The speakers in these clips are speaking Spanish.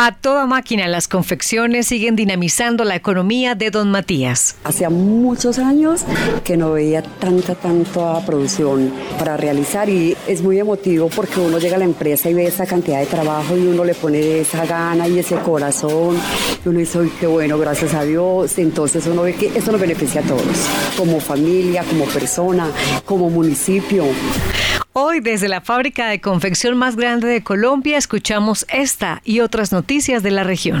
A toda máquina, las confecciones siguen dinamizando la economía de Don Matías. Hacía muchos años que no veía tanta, tanta producción para realizar y es muy emotivo porque uno llega a la empresa y ve esa cantidad de trabajo y uno le pone esa gana y ese corazón y uno dice, qué bueno, gracias a Dios. Entonces uno ve que eso nos beneficia a todos, como familia, como persona, como municipio. Hoy desde la fábrica de confección más grande de Colombia escuchamos esta y otras noticias de la región.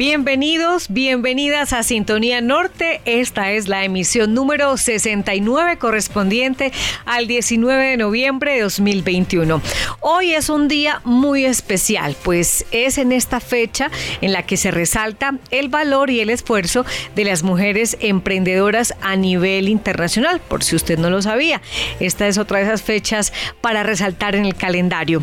Bienvenidos, bienvenidas a Sintonía Norte. Esta es la emisión número 69 correspondiente al 19 de noviembre de 2021. Hoy es un día muy especial, pues es en esta fecha en la que se resalta el valor y el esfuerzo de las mujeres emprendedoras a nivel internacional, por si usted no lo sabía. Esta es otra de esas fechas para resaltar en el calendario.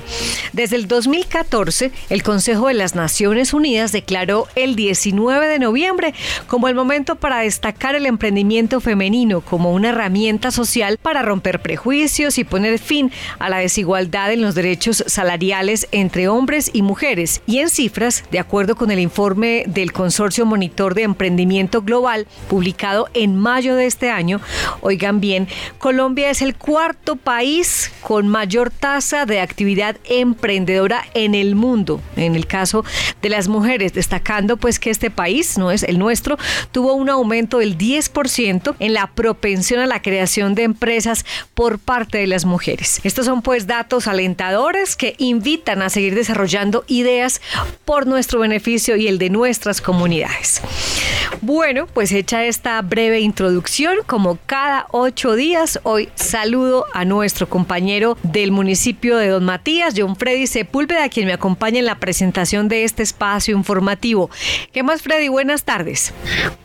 Desde el 2014, el Consejo de las Naciones Unidas declaró el el 19 de noviembre como el momento para destacar el emprendimiento femenino como una herramienta social para romper prejuicios y poner fin a la desigualdad en los derechos salariales entre hombres y mujeres. Y en cifras, de acuerdo con el informe del Consorcio Monitor de Emprendimiento Global, publicado en mayo de este año, oigan bien, Colombia es el cuarto país con mayor tasa de actividad emprendedora en el mundo, en el caso de las mujeres, destacando pues que este país, no es el nuestro, tuvo un aumento del 10% en la propensión a la creación de empresas por parte de las mujeres. Estos son pues datos alentadores que invitan a seguir desarrollando ideas por nuestro beneficio y el de nuestras comunidades. Bueno, pues hecha esta breve introducción, como cada ocho días, hoy saludo a nuestro compañero del municipio de Don Matías, John Freddy Sepúlveda, quien me acompaña en la presentación de este espacio informativo. ¿Qué más, Freddy? Buenas tardes.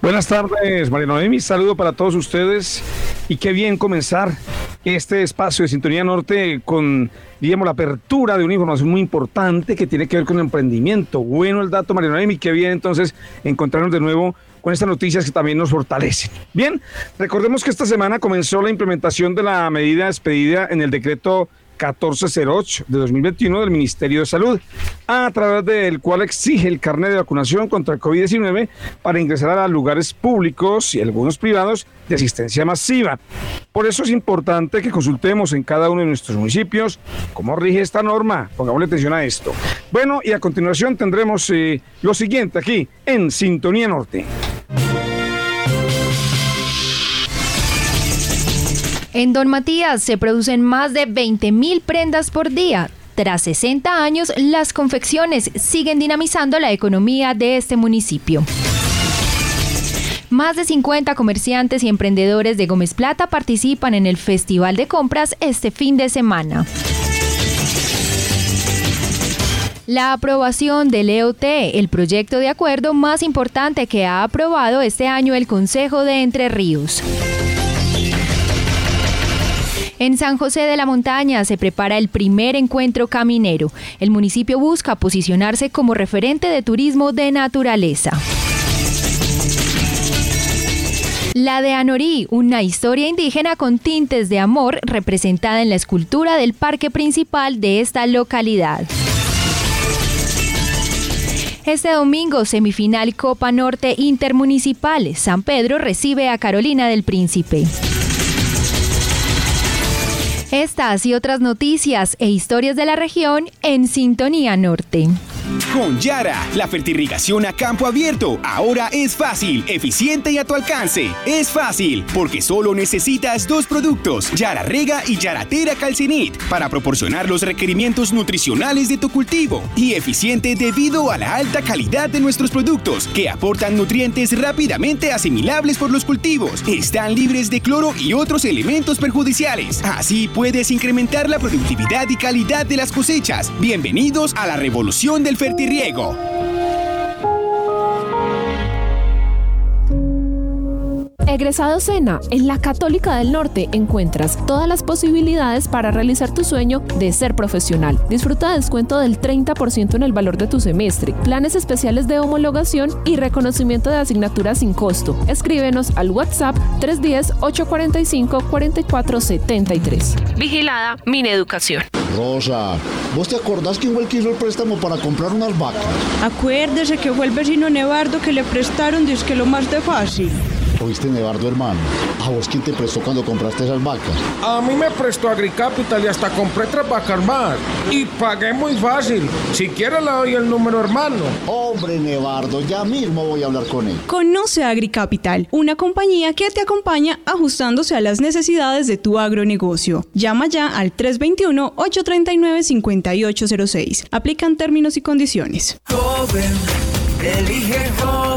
Buenas tardes, María Noemi. Saludo para todos ustedes y qué bien comenzar este espacio de Sintonía Norte con, digamos, la apertura de una información muy importante que tiene que ver con el emprendimiento. Bueno el dato, María Noemi. Qué bien entonces encontrarnos de nuevo con estas noticias que también nos fortalecen. Bien, recordemos que esta semana comenzó la implementación de la medida expedida en el decreto 1408 de 2021 del Ministerio de Salud, a través del cual exige el carnet de vacunación contra el COVID-19 para ingresar a lugares públicos y algunos privados de asistencia masiva. Por eso es importante que consultemos en cada uno de nuestros municipios cómo rige esta norma. Pongamos atención a esto. Bueno, y a continuación tendremos eh, lo siguiente aquí en Sintonía Norte. En Don Matías se producen más de 20.000 prendas por día. Tras 60 años, las confecciones siguen dinamizando la economía de este municipio. Más de 50 comerciantes y emprendedores de Gómez Plata participan en el Festival de Compras este fin de semana. La aprobación del EOT, el proyecto de acuerdo más importante que ha aprobado este año el Consejo de Entre Ríos. En San José de la Montaña se prepara el primer encuentro caminero. El municipio busca posicionarse como referente de turismo de naturaleza. La de Anorí, una historia indígena con tintes de amor representada en la escultura del parque principal de esta localidad. Este domingo, semifinal Copa Norte Intermunicipal. San Pedro recibe a Carolina del Príncipe. Estas y otras noticias e historias de la región en Sintonía Norte. Con Yara, la fertirrigación a campo abierto ahora es fácil, eficiente y a tu alcance. Es fácil, porque solo necesitas dos productos, Yara Rega y Yaratera Calcinit, para proporcionar los requerimientos nutricionales de tu cultivo. Y eficiente debido a la alta calidad de nuestros productos, que aportan nutrientes rápidamente asimilables por los cultivos. Están libres de cloro y otros elementos perjudiciales. Así puedes incrementar la productividad y calidad de las cosechas. Bienvenidos a la revolución del fertirriego. Egresado Sena, en la Católica del Norte encuentras todas las posibilidades para realizar tu sueño de ser profesional. Disfruta de descuento del 30% en el valor de tu semestre, planes especiales de homologación y reconocimiento de asignaturas sin costo. Escríbenos al WhatsApp 310-845-4473. Vigilada Mineducación. Rosa, ¿vos te acordás que igual quiso el préstamo para comprar unas vacas? Acuérdese que fue el vecino Nevardo que le prestaron, dice que lo más de fácil. ¿Oíste, Nevardo, hermano? ¿A vos quién te prestó cuando compraste esas vacas? A mí me prestó Agricapital y hasta compré tres vacas más. Y pagué muy fácil. Si quiere le doy el número, hermano. Hombre, Nevardo, ya mismo voy a hablar con él. Conoce Agricapital, una compañía que te acompaña ajustándose a las necesidades de tu agronegocio. Llama ya al 321-839-5806. Aplican términos y condiciones.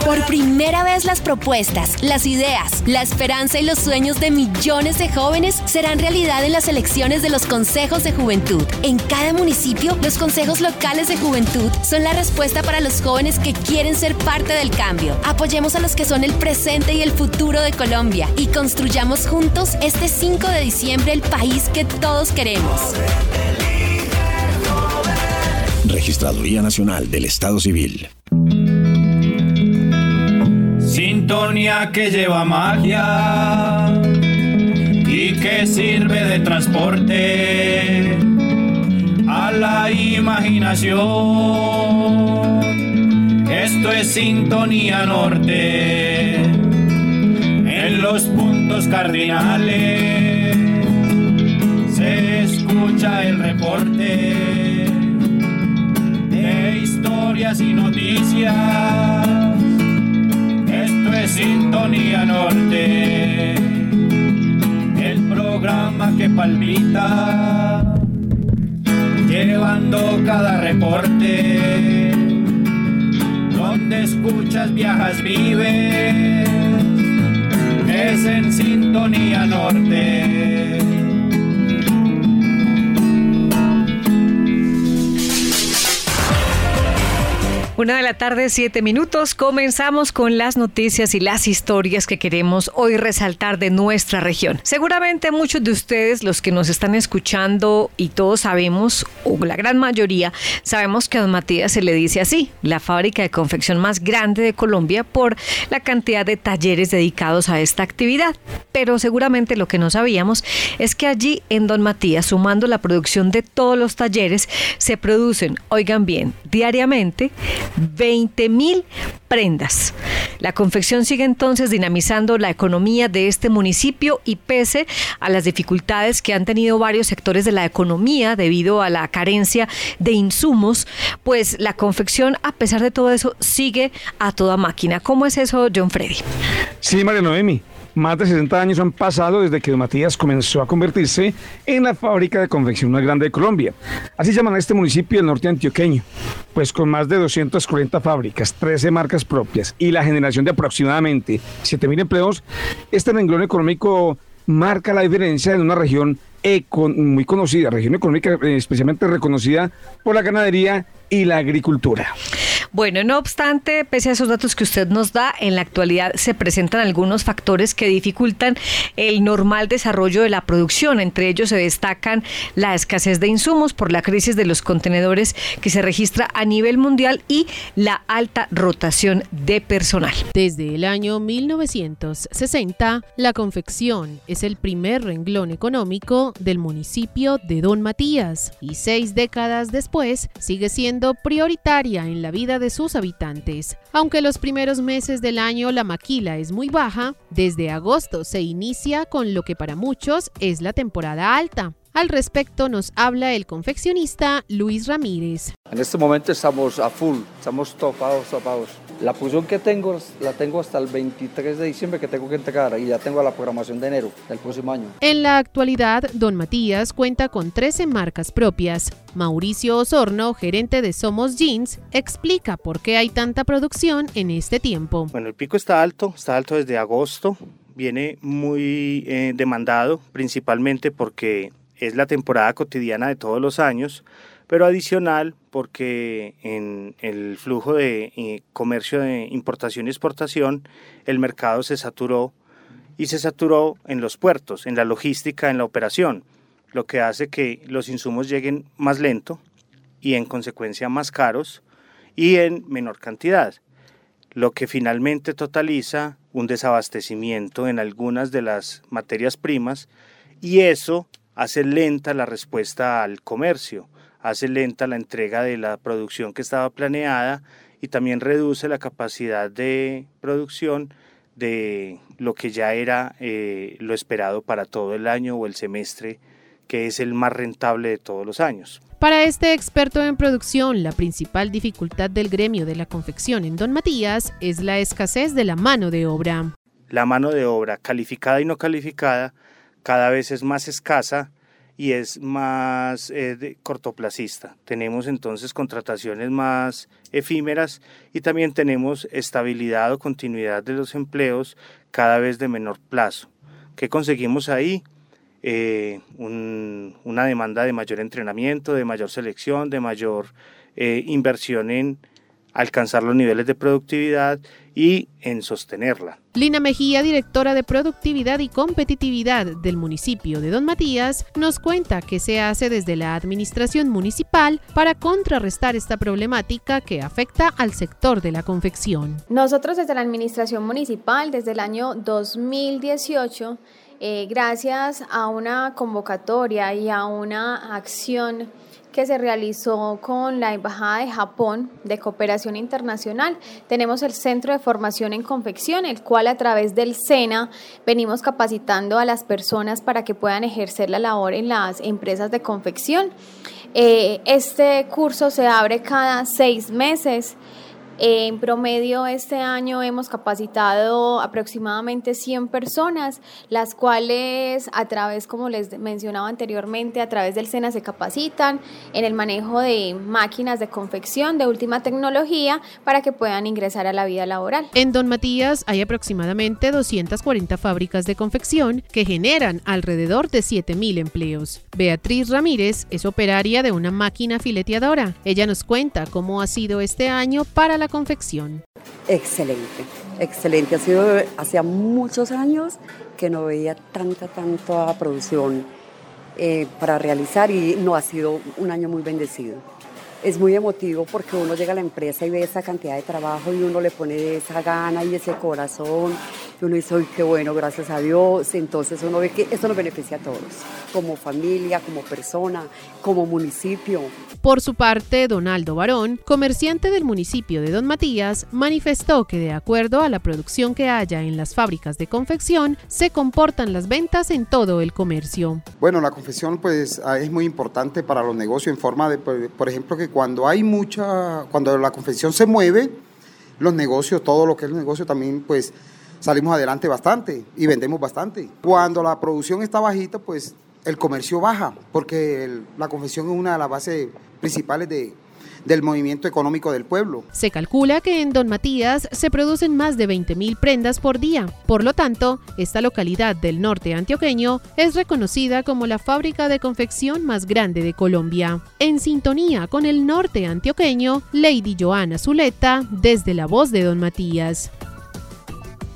Por primera vez las propuestas, las ideas, la esperanza y los sueños de millones de jóvenes serán realidad en las elecciones de los consejos de juventud. En cada municipio, los consejos locales de juventud son la respuesta para los jóvenes que quieren ser parte del cambio. Apoyemos a los que son el presente y el futuro de Colombia y construyamos juntos este 5 de diciembre el país que todos queremos. Registraduría Nacional del Estado Civil. Sintonía que lleva magia y que sirve de transporte a la imaginación. Esto es Sintonía Norte en los puntos cardinales. Se escucha el reporte de historias y noticias Sintonía Norte, el programa que palpita, llevando cada reporte, donde escuchas, viajas, vives, es en Sintonía Norte. Una de la tarde, siete minutos. Comenzamos con las noticias y las historias que queremos hoy resaltar de nuestra región. Seguramente muchos de ustedes, los que nos están escuchando y todos sabemos, o la gran mayoría, sabemos que a Don Matías se le dice así, la fábrica de confección más grande de Colombia por la cantidad de talleres dedicados a esta actividad. Pero seguramente lo que no sabíamos es que allí en Don Matías, sumando la producción de todos los talleres, se producen, oigan bien, diariamente 20 mil prendas. La confección sigue entonces dinamizando la economía de este municipio y pese a las dificultades que han tenido varios sectores de la economía debido a la carencia de insumos, pues la confección, a pesar de todo eso, sigue a toda máquina. ¿Cómo es eso, John Freddy? Sí, María Noemi. Más de 60 años han pasado desde que Matías comenzó a convertirse en la fábrica de confección más grande de Colombia. Así llaman a este municipio del norte antioqueño, pues con más de 240 fábricas, 13 marcas propias y la generación de aproximadamente 7.000 empleos, este renglón económico marca la diferencia en una región muy conocida, región económica eh, especialmente reconocida por la ganadería y la agricultura. Bueno, no obstante, pese a esos datos que usted nos da, en la actualidad se presentan algunos factores que dificultan el normal desarrollo de la producción. Entre ellos se destacan la escasez de insumos por la crisis de los contenedores que se registra a nivel mundial y la alta rotación de personal. Desde el año 1960, la confección es el primer renglón económico del municipio de Don Matías y seis décadas después sigue siendo prioritaria en la vida de sus habitantes. Aunque los primeros meses del año la maquila es muy baja, desde agosto se inicia con lo que para muchos es la temporada alta. Al respecto nos habla el confeccionista Luis Ramírez. En este momento estamos a full, estamos topados, topados. La producción que tengo la tengo hasta el 23 de diciembre que tengo que entregar y ya tengo la programación de enero del próximo año. En la actualidad, Don Matías cuenta con 13 marcas propias. Mauricio Osorno, gerente de Somos Jeans, explica por qué hay tanta producción en este tiempo. Bueno, el pico está alto, está alto desde agosto, viene muy eh, demandado, principalmente porque es la temporada cotidiana de todos los años, pero adicional porque en el flujo de eh, comercio de importación y exportación el mercado se saturó y se saturó en los puertos, en la logística, en la operación, lo que hace que los insumos lleguen más lento y en consecuencia más caros y en menor cantidad, lo que finalmente totaliza un desabastecimiento en algunas de las materias primas y eso hace lenta la respuesta al comercio, hace lenta la entrega de la producción que estaba planeada y también reduce la capacidad de producción de lo que ya era eh, lo esperado para todo el año o el semestre, que es el más rentable de todos los años. Para este experto en producción, la principal dificultad del gremio de la confección en Don Matías es la escasez de la mano de obra. La mano de obra, calificada y no calificada, cada vez es más escasa y es más eh, cortoplacista. Tenemos entonces contrataciones más efímeras y también tenemos estabilidad o continuidad de los empleos cada vez de menor plazo. ¿Qué conseguimos ahí? Eh, una demanda de mayor entrenamiento, de mayor selección, de mayor eh, inversión en alcanzar los niveles de productividad y en sostenerla. Lina Mejía, directora de Productividad y Competitividad del municipio de Don Matías, nos cuenta qué se hace desde la administración municipal para contrarrestar esta problemática que afecta al sector de la confección. Nosotros desde la administración municipal, desde el año 2018, eh, gracias a una convocatoria y a una acción que se realizó con la Embajada de Japón de Cooperación Internacional. Tenemos el Centro de Formación en Confección, el cual a través del SENA venimos capacitando a las personas para que puedan ejercer la labor en las empresas de confección. Eh, este curso se abre cada seis meses. En promedio este año hemos capacitado aproximadamente 100 personas, las cuales a través, como les mencionaba anteriormente, a través del SENA se capacitan en el manejo de máquinas de confección de última tecnología para que puedan ingresar a la vida laboral. En Don Matías hay aproximadamente 240 fábricas de confección que generan alrededor de 7.000 empleos. Beatriz Ramírez es operaria de una máquina fileteadora. Ella nos cuenta cómo ha sido este año para la confección. Excelente, excelente. Ha sido hacía muchos años que no veía tanta, tanta producción eh, para realizar y no ha sido un año muy bendecido. Es muy emotivo porque uno llega a la empresa y ve esa cantidad de trabajo y uno le pone esa gana y ese corazón y uno dice, qué bueno, gracias a Dios. Entonces uno ve que esto nos beneficia a todos, como familia, como persona, como municipio. Por su parte, Donaldo Barón, comerciante del municipio de Don Matías, manifestó que de acuerdo a la producción que haya en las fábricas de confección, se comportan las ventas en todo el comercio. Bueno, la confección pues ah, es muy importante para los negocios en forma de, por ejemplo, que cuando hay mucha, cuando la confección se mueve, los negocios, todo lo que es el negocio también pues salimos adelante bastante y vendemos bastante. Cuando la producción está bajita, pues el comercio baja, porque la confección es una de las bases principales de, del movimiento económico del pueblo. Se calcula que en Don Matías se producen más de 20.000 prendas por día. Por lo tanto, esta localidad del norte antioqueño es reconocida como la fábrica de confección más grande de Colombia. En sintonía con el norte antioqueño, Lady Joana Zuleta, desde la voz de Don Matías.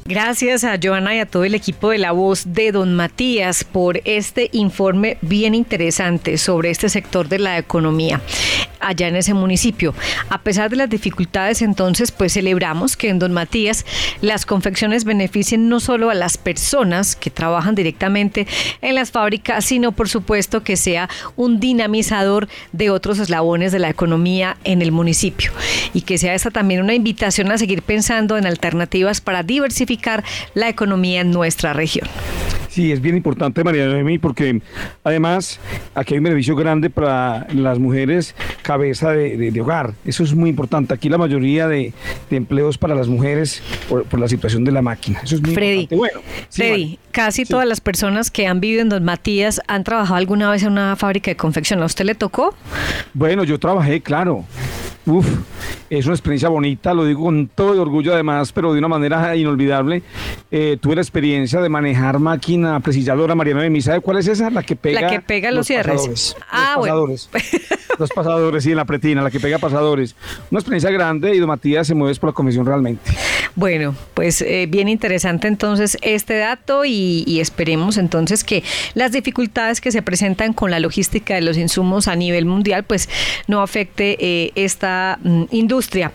Gracias a Joana y a todo el equipo de La Voz de Don Matías por este informe bien interesante sobre este sector de la economía allá en ese municipio. A pesar de las dificultades, entonces, pues celebramos que en Don Matías las confecciones beneficien no solo a las personas que trabajan directamente en las fábricas, sino por supuesto que sea un dinamizador de otros eslabones de la economía en el municipio y que sea esta también una invitación a seguir pensando en alternativas para diversificar la economía en nuestra región. Sí, es bien importante, María Noemi, porque además aquí hay un beneficio grande para las mujeres cabeza de, hogar. Eso es muy importante. Aquí la mayoría de, empleos para las mujeres por, la situación de la máquina. Eso es muy Freddy, importante. Bueno, Freddy, casi todas las personas que han vivido en Don Matías han trabajado alguna vez en una fábrica de confección. ¿A usted le tocó? Bueno, yo trabajé, claro. Uf, es una experiencia bonita, lo digo con todo el orgullo además, pero de una manera inolvidable. Eh, tuve la experiencia de manejar máquina presilladora, Mariana de ¿sabe cuál es esa? La que pega, la que pega los, cierres. ah, los pasadores. los pasadores, sí, en la pretina, la que pega pasadores. Una experiencia grande y Don Matías se mueve por la comisión realmente. Bueno, pues eh, bien interesante entonces este dato y, esperemos entonces que las dificultades que se presentan con la logística de los insumos a nivel mundial pues no afecte eh, esta mm, industria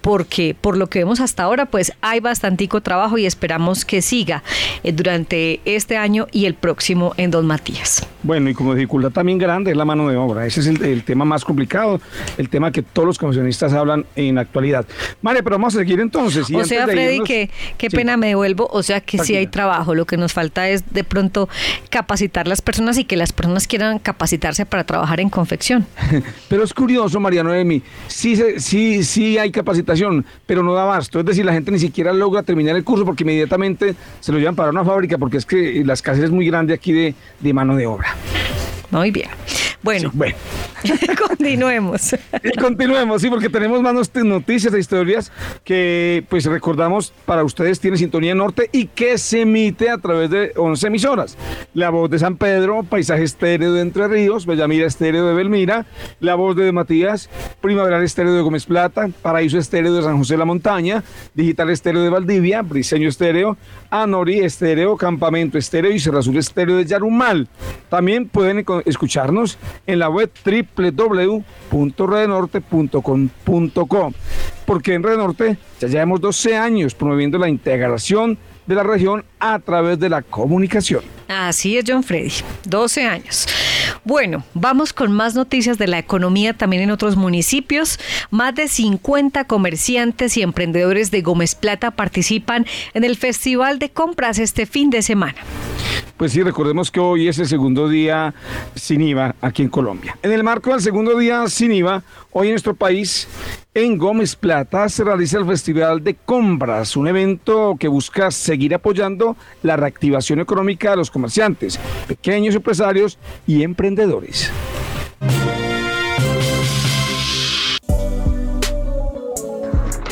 porque por lo que vemos hasta ahora pues hay bastantico trabajo y esperamos que siga eh, durante este año y el próximo en Don Matías. Bueno, y como dificultad también grande es la mano de obra. Ese es el, tema más complicado, el tema que todos los comisionistas hablan en la actualidad. María, pero vamos a seguir entonces. o sea, Freddy, que qué pena me devuelvo. O sea, que sí hay trabajo. Lo que nos falta es de pronto capacitar las personas y que las personas quieran capacitarse para trabajar en confección. pero es curioso, María Noemi. Sí, sí, sí hay capacitación, pero no da basto. Es decir, la gente ni siquiera logra terminar el curso porque inmediatamente se lo llevan para una fábrica porque es que la escasez es muy grande aquí de mano de obra. Muy bien. Bueno, bueno. continuemos. continuemos, sí, porque tenemos más noticias e historias que pues recordamos para ustedes tiene Sintonía Norte y que se emite a través de 11 emisoras. La voz de San Pedro, Paisaje Estéreo de Entre Ríos, Bellamira Estéreo de Belmira, La voz de Matías, Primavera Estéreo de Gómez Plata, Paraíso Estéreo de San José de la Montaña, Digital Estéreo de Valdivia, Briseño Estéreo, Anori Estéreo, Campamento Estéreo y Azul Estéreo de Yarumal. También pueden escucharnos en la web www.redenorte.com.co. Porque en Red Norte ya llevamos 12 años promoviendo la integración de la región a través de la comunicación. Así es, John Freddy, 12 años. Bueno, vamos con más noticias de la economía también en otros municipios. Más de 50 comerciantes y emprendedores de Gómez Plata participan en el Festival de Compras este fin de semana. Pues sí, recordemos que hoy es el segundo día sin IVA aquí en Colombia. En el marco del segundo día sin IVA, hoy en nuestro país, en Gómez Plata, se realiza el Festival de Compras, un evento que busca seguir apoyando la reactivación económica de los comerciantes, pequeños empresarios y emprendedores.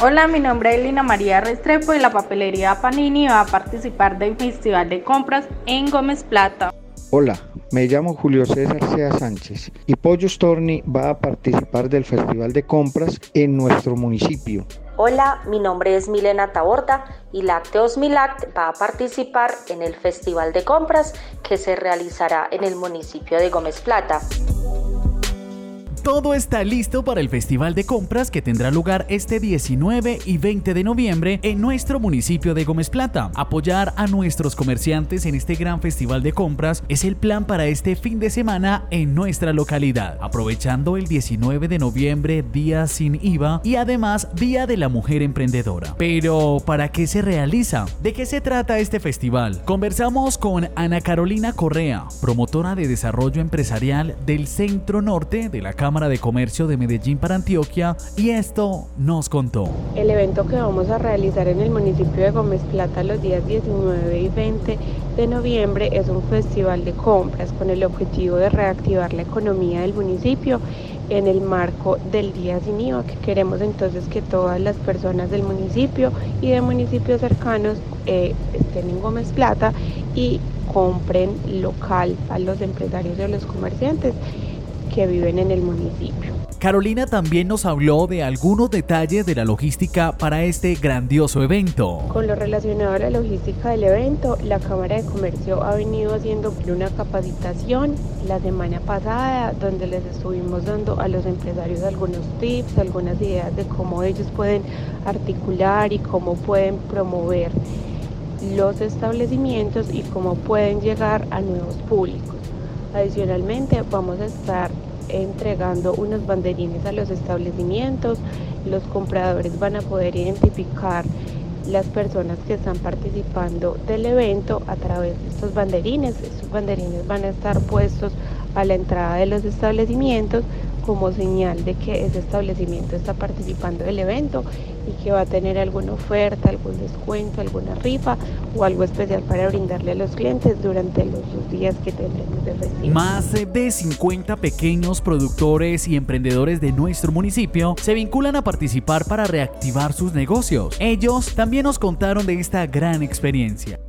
Hola, mi nombre es Lina María Restrepo y la papelería Panini va a participar del Festival de Compras en Gómez Plata. Hola, me llamo Julio César Sea Sánchez y Pollo Storni va a participar del Festival de Compras en nuestro municipio. Hola, mi nombre es Milena Taborda y Lácteos Milact va a participar en el Festival de Compras que se realizará en el municipio de Gómez Plata. Todo está listo para el Festival de Compras que tendrá lugar este 19 y 20 de noviembre en nuestro municipio de Gómez Plata. Apoyar a nuestros comerciantes en este gran festival de compras es el plan para este fin de semana en nuestra localidad, aprovechando el 19 de noviembre, día sin IVA y además Día de la Mujer Emprendedora. Pero, ¿para qué se realiza? ¿De qué se trata este festival? Conversamos con Ana Carolina Correa, promotora de desarrollo empresarial del Centro Norte de la Cámara de Comercio de Medellín para Antioquia y esto nos contó. El evento que vamos a realizar en el municipio de Gómez Plata los días 19 y 20 de noviembre es un festival de compras con el objetivo de reactivar la economía del municipio en el marco del Día Sin IVA, que queremos entonces que todas las personas del municipio y de municipios cercanos eh, estén en Gómez Plata y compren local a los empresarios y a los comerciantes que viven en el municipio. Carolina también nos habló de algunos detalles de la logística para este grandioso evento. Con lo relacionado a la logística del evento, la Cámara de Comercio ha venido haciendo una capacitación la semana pasada donde les estuvimos dando a los empresarios algunos tips, algunas ideas de cómo ellos pueden articular y cómo pueden promover los establecimientos y cómo pueden llegar a nuevos públicos. Adicionalmente vamos a estar entregando unos banderines a los establecimientos. Los compradores van a poder identificar las personas que están participando del evento a través de estos banderines. Estos banderines van a estar puestos a la entrada de los establecimientos como señal de que ese establecimiento está participando del evento y que va a tener alguna oferta, algún descuento, alguna rifa o algo especial para brindarle a los clientes durante los días que tendremos de festival. Más de 50 pequeños productores y emprendedores de nuestro municipio se vinculan a participar para reactivar sus negocios. Ellos también nos contaron de esta gran experiencia.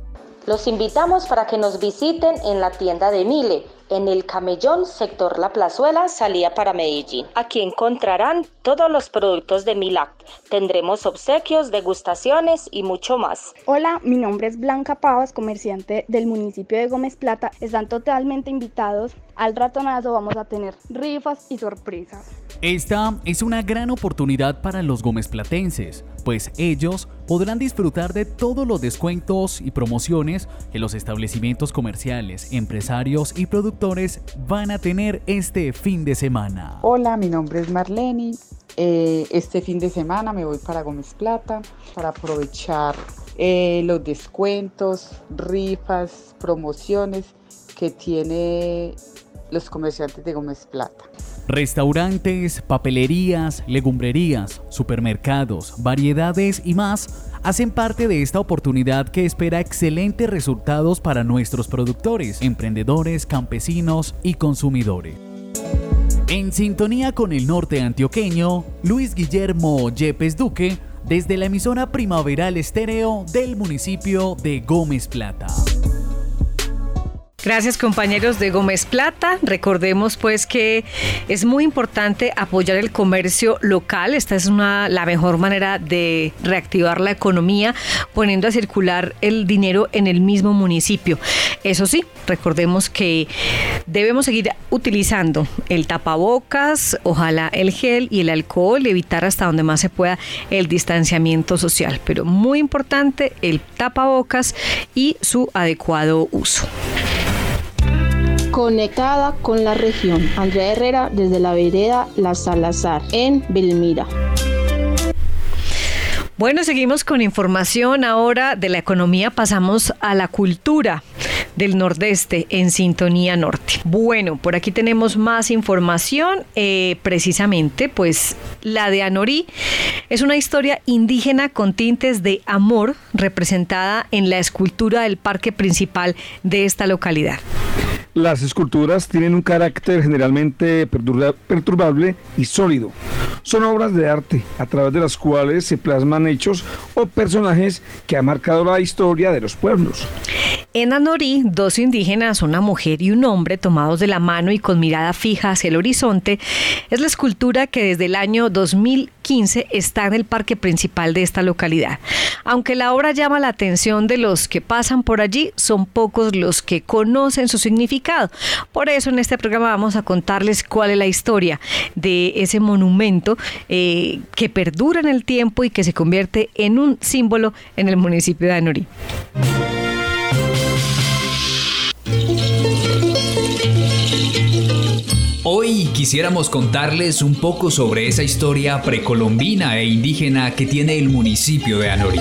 Los invitamos para que nos visiten en la tienda de Mile en el Camellón, sector La Plazuela, salida para Medellín. Aquí encontrarán todos los productos de Milac. Tendremos obsequios, degustaciones y mucho más. Hola, mi nombre es Blanca Pavas, comerciante del municipio de Gómez Plata. Están totalmente invitados. Al ratonazo vamos a tener rifas y sorpresas. Esta es una gran oportunidad para los Gómez Platenses, pues ellos podrán disfrutar de todos los descuentos y promociones que los establecimientos comerciales, empresarios y productores van a tener este fin de semana. Hola, mi nombre es Marlene. Eh, este fin de semana me voy para Gómez Plata para aprovechar eh, los descuentos, rifas, promociones que tiene los comerciantes de Gómez Plata. Restaurantes, papelerías, legumbrerías, supermercados, variedades y más hacen parte de esta oportunidad que espera excelentes resultados para nuestros productores, emprendedores, campesinos y consumidores. En sintonía con el norte antioqueño, Luis Guillermo Yepes Duque, desde la emisora Primaveral Estéreo del municipio de Gómez Plata. Gracias compañeros de Gómez Plata. Recordemos pues que es muy importante apoyar el comercio local. Esta es una, la mejor manera de reactivar la economía poniendo a circular el dinero en el mismo municipio. Eso sí, recordemos que debemos seguir utilizando el tapabocas, ojalá el gel y el alcohol, evitar hasta donde más se pueda el distanciamiento social. Pero muy importante el tapabocas y su adecuado uso conectada con la región. Andrea Herrera desde la vereda La Salazar en Belmira. Bueno, seguimos con información ahora de la economía, pasamos a la cultura del Nordeste en Sintonía Norte. Bueno, por aquí tenemos más información, eh, precisamente, pues la de Anorí es una historia indígena con tintes de amor representada en la escultura del parque principal de esta localidad. Las esculturas tienen un carácter generalmente perturbable y sólido. Son obras de arte a través de las cuales se plasman hechos o personajes que han marcado la historia de los pueblos. En Anorí, dos indígenas, una mujer y un hombre tomados de la mano y con mirada fija hacia el horizonte, es la escultura que desde el año 2015 está en el parque principal de esta localidad. Aunque la obra llama la atención de los que pasan por allí, son pocos los que conocen su significado. Por eso en este programa vamos a contarles cuál es la historia de ese monumento eh, que perdura en el tiempo y que se convierte en un símbolo en el municipio de Anorí. Hoy quisiéramos contarles un poco sobre esa historia precolombina e indígena que tiene el municipio de Anorí.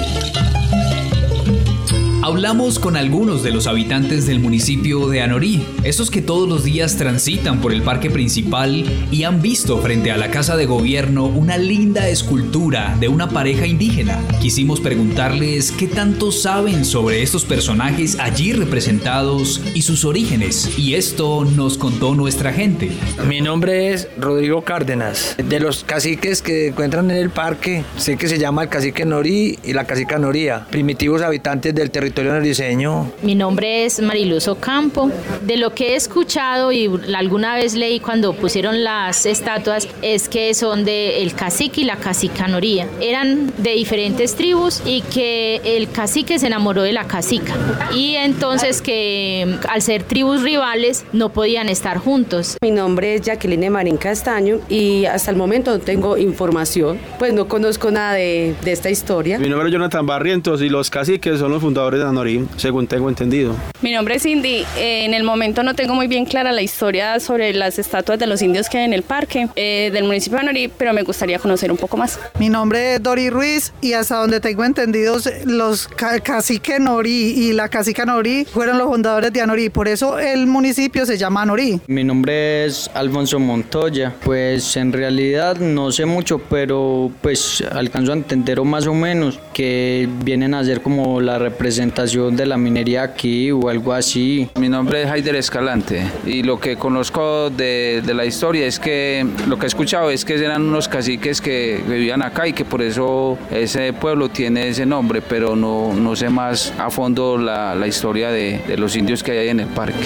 Hablamos con algunos de los habitantes del municipio de Anorí, esos que todos los días transitan por el parque principal y han visto frente a la casa de gobierno una linda escultura de una pareja indígena. Quisimos preguntarles qué tanto saben sobre estos personajes allí representados y sus orígenes, y esto nos contó nuestra gente. Mi nombre es Rodrigo Cárdenas. De los caciques que encuentran en el parque, sé que se llama el cacique Norí y la cacica Noría, primitivos habitantes del territorio diseño. Mi nombre es Mariluz Ocampo. De lo que he escuchado y alguna vez leí cuando pusieron las estatuas es que son de el cacique y la cacicanoría. Eran de diferentes tribus y que el cacique se enamoró de la cacica. Y entonces que al ser tribus rivales no podían estar juntos. Mi nombre es Jacqueline Marín Castaño y hasta el momento no tengo información, pues no conozco nada de, de esta historia. Mi nombre es Jonathan Barrientos y los caciques son los fundadores de Anorí, según tengo entendido. Mi nombre es Cindy. Eh, en el momento no tengo muy bien clara la historia sobre las estatuas de los indios que hay en el parque eh, del municipio de Anorí, pero me gustaría conocer un poco más. Mi nombre es Dori Ruiz y hasta donde tengo entendido, los cacique Norí y la cacica Norí fueron los fundadores de Anorí, por eso el municipio se llama Anorí. Mi nombre es Alfonso Montoya. Pues en realidad no sé mucho, pero pues alcanzo a entender más o menos que vienen a ser como la representación de la minería aquí o algo así. Mi nombre es Haider Escalante y lo que conozco de, de, la historia es que lo que he escuchado es que eran unos caciques que vivían acá y que por eso ese pueblo tiene ese nombre, pero no, no sé más a fondo la, la historia de, de los indios que hay en el parque.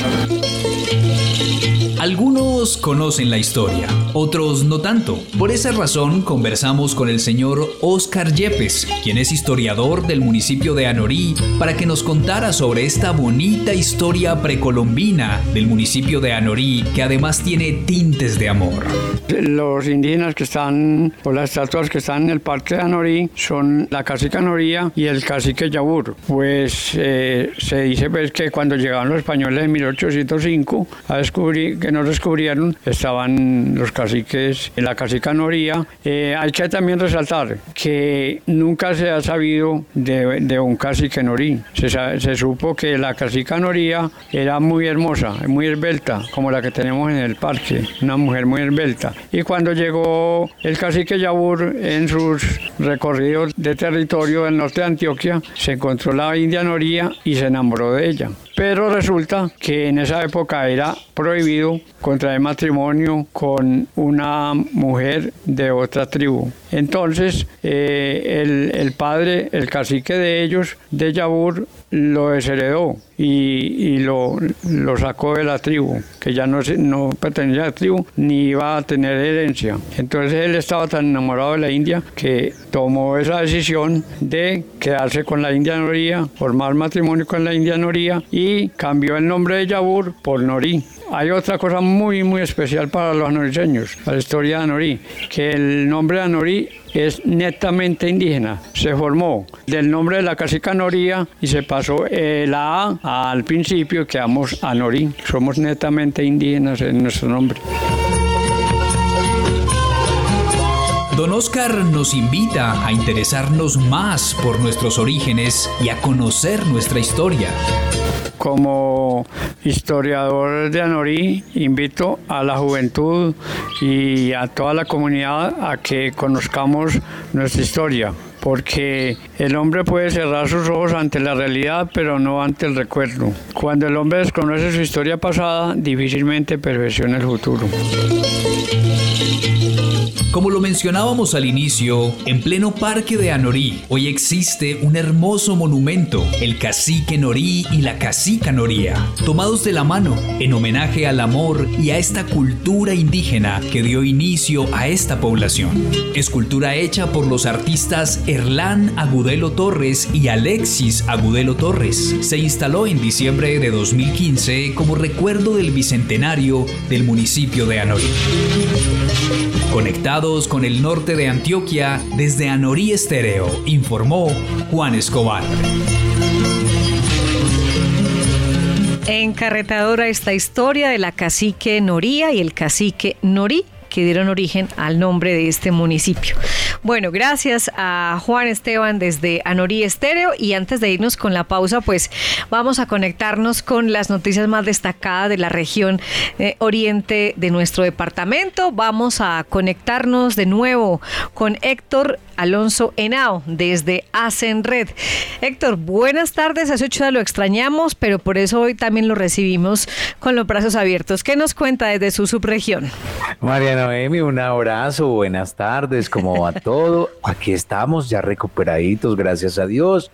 Algunos conocen la historia, otros no tanto. Por esa razón conversamos con el señor Oscar Yepes, quien es historiador del municipio de Anorí, para que nos contara sobre esta bonita historia precolombina del municipio de Anorí, que además tiene tintes de amor. Los indígenas que están, o las estatuas que están en el parque de Anorí, son la cacique Anoría y el cacique Yabur. Pues eh, se dice pues, que cuando llegaron los españoles en 1805 a descubrir nos descubrieron estaban los caciques en la cacica Noría. Eh, hay que también resaltar que nunca se ha sabido de, un cacique norí. Se, se, supo que la cacica Noría era muy hermosa, muy esbelta, como la que tenemos en el parque, una mujer muy esbelta. Y cuando llegó el cacique Yabur en sus recorridos de territorio del norte de Antioquia, se encontró la India Noría y se enamoró de ella. Pero resulta que en esa época era prohibido contraer matrimonio con una mujer de otra tribu. Entonces, eh, el, el, padre, el cacique de ellos, de Yabur, lo desheredó y, y lo, lo, sacó de la tribu, que ya no, no pertenecía a la tribu ni iba a tener herencia. Entonces él estaba tan enamorado de la India que tomó esa decisión de quedarse con la India Noría, formar matrimonio con la India Noría y cambió el nombre de Yabur por Norí. Hay otra cosa muy, muy especial para los anoriseños, la historia de Anorí, que el nombre de Anorí es netamente indígena. Se formó del nombre de la cacica Noría y se pasó la A al principio, quedamos Anorí. Somos netamente indígenas en nuestro nombre. Don Oscar nos invita a interesarnos más por nuestros orígenes y a conocer nuestra historia. Como historiador de Anorí, invito a la juventud y a toda la comunidad a que conozcamos nuestra historia porque el hombre puede cerrar sus ojos ante la realidad, pero no ante el recuerdo. Cuando el hombre desconoce su historia pasada, difícilmente perfecciona el futuro. Como lo mencionábamos al inicio, en pleno parque de Anorí, hoy existe un hermoso monumento, el cacique Norí y la cacica Noría, tomados de la mano en homenaje al amor y a esta cultura indígena que dio inicio a esta población. Escultura hecha por los artistas Erlán Agudelo Torres y Alexis Agudelo Torres. Se instaló en diciembre de 2015 como recuerdo del bicentenario del municipio de Anorí. Conectados con el norte de Antioquia desde Anorí Estéreo, informó Juan Escobar. Encarretadora esta historia de la cacique Noría y el cacique Norí que dieron origen al nombre de este municipio. Bueno, gracias a Juan Esteban desde Anorí Estéreo y antes de irnos con la pausa, pues vamos a conectarnos con las noticias más destacadas de la región eh, oriente de nuestro departamento. Vamos a conectarnos de nuevo con Héctor Alonso Henao desde Red. Héctor, buenas tardes. Hace ocho días lo extrañamos, pero por eso hoy también lo recibimos con los brazos abiertos. ¿Qué nos cuenta desde su subregión? María Noemi, un abrazo. Buenas tardes. ¿Cómo va todo? Aquí estamos ya recuperaditos, gracias a Dios.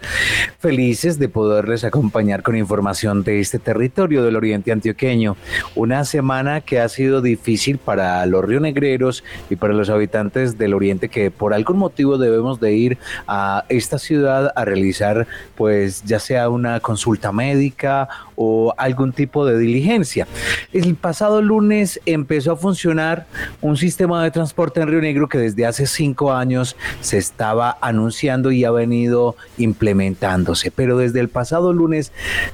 Felices de poderles acompañar con información de este territorio del oriente antioqueño. Una semana que ha sido difícil para los rionegreros y para los habitantes del oriente que por algún motivo debemos de ir a esta ciudad a realizar pues ya sea una consulta médica o algún tipo de diligencia. El pasado lunes empezó a funcionar un sistema de transporte en Río Negro que desde hace cinco años se estaba anunciando y ha venido implementándose, pero desde el pasado lunes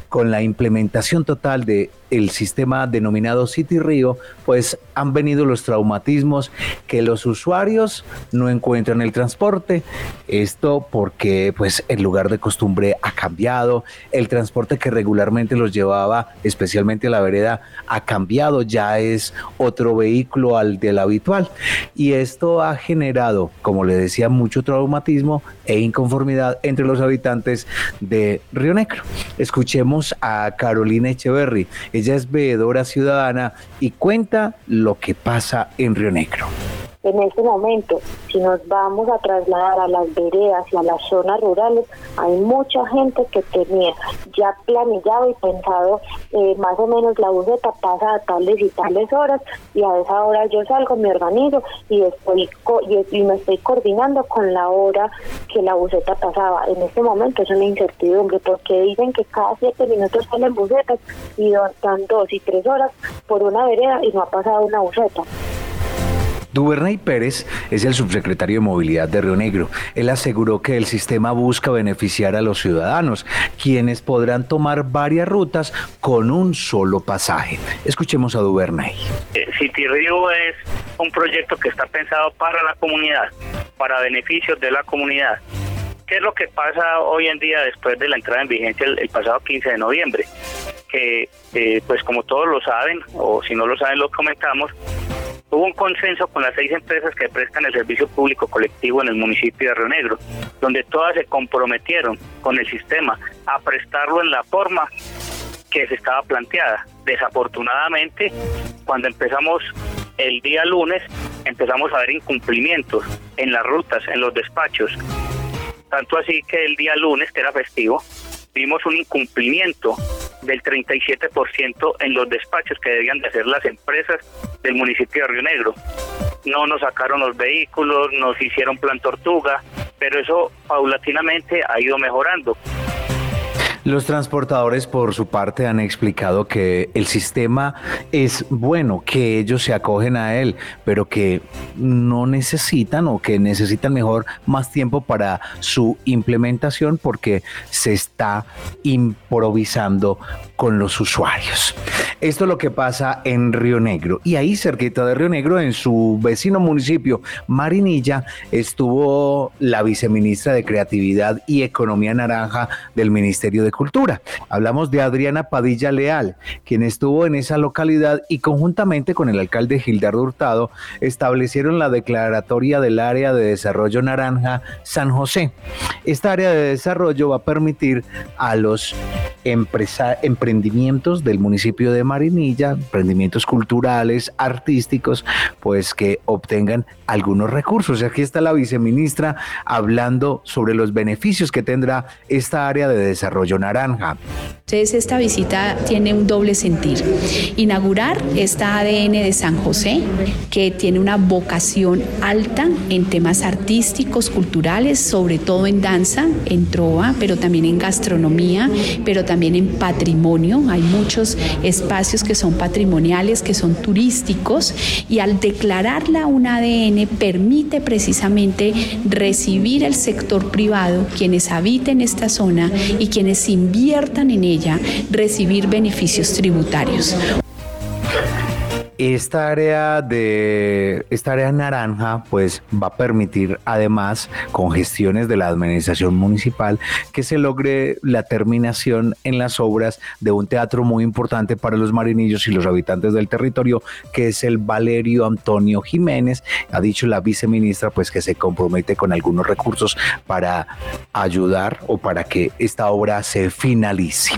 con la implementación total de el sistema denominado City Río, pues han venido los traumatismos que los usuarios no encuentran el transporte. Esto porque pues el lugar de costumbre ha cambiado, el transporte que regularmente los llevaba especialmente a la vereda ha cambiado, ya es otro vehículo al del habitual. Y esto ha generado, como le decía, mucho traumatismo e inconformidad entre los habitantes de Río Negro. Escuchemos a Carolina Echeverry. Ella es veedora ciudadana y cuenta lo que pasa en Río Negro. En este momento, si nos vamos a trasladar a las veredas y a las zonas rurales, hay mucha gente que tenía ya planillado y pensado eh, más o menos la buseta pasa a tales y tales horas y a esa hora yo salgo, me organizo y estoy y, me estoy coordinando con la hora que la buceta pasaba. En este momento es una incertidumbre porque dicen que cada siete minutos salen bucetas y dan dos y tres horas por una vereda y no ha pasado una buceta. Duvernay Pérez es el subsecretario de Movilidad de Río Negro. Él aseguró que el sistema busca beneficiar a los ciudadanos, quienes podrán tomar varias rutas con un solo pasaje. Escuchemos a Duvernay. Eh, City Río es un proyecto que está pensado para la comunidad, para beneficios de la comunidad. ¿Qué es lo que pasa hoy en día después de la entrada en vigencia el, pasado 15 de noviembre? Que, eh, pues como todos lo saben, o si no lo saben, lo comentamos, Hubo un consenso con las seis empresas que prestan el servicio público colectivo en el municipio de Río Negro, donde todas se comprometieron con el sistema a prestarlo en la forma que se estaba planteada. Desafortunadamente, cuando empezamos el día lunes, empezamos a ver incumplimientos en las rutas, en los despachos. Tanto así que el día lunes, que era festivo, vimos un incumplimiento del 37% en los despachos que debían de hacer las empresas del municipio de Río Negro. No nos sacaron los vehículos, nos hicieron plan tortuga, pero eso paulatinamente ha ido mejorando. Los transportadores, por su parte, han explicado que el sistema es bueno, que ellos se acogen a él, pero que no necesitan o que necesitan mejor más tiempo para su implementación porque se está improvisando con los usuarios. Esto es lo que pasa en Río Negro. Y ahí cerquita de Río Negro, en su vecino municipio, Marinilla, estuvo la viceministra de Creatividad y Economía Naranja del Ministerio de Cultura. Hablamos de Adriana Padilla Leal, quien estuvo en esa localidad y conjuntamente con el alcalde Gildardo Hurtado establecieron la declaratoria del área de desarrollo naranja San José. Esta área de desarrollo va a permitir a los emprendimientos del municipio de Marinilla, emprendimientos culturales, artísticos, pues que obtengan algunos recursos. Aquí está la viceministra hablando sobre los beneficios que tendrá esta área de desarrollo naranja. Esta visita tiene un doble sentir. Inaugurar esta ADN de San José, que tiene una vocación alta en temas artísticos, culturales, sobre todo en danza, en trova, pero también en gastronomía, pero también en patrimonio. Hay muchos espacios que son patrimoniales, que son turísticos, y al declararla un ADN permite precisamente recibir el sector privado, quienes habiten esta zona y quienes inviertan en ella recibir beneficios tributarios. Esta área de esta área naranja pues va a permitir además con gestiones de la administración municipal que se logre la terminación en las obras de un teatro muy importante para los marinillos y los habitantes del territorio que es el Valerio Antonio Jiménez. Ha dicho la viceministra pues que se compromete con algunos recursos para ayudar o para que esta obra se finalice.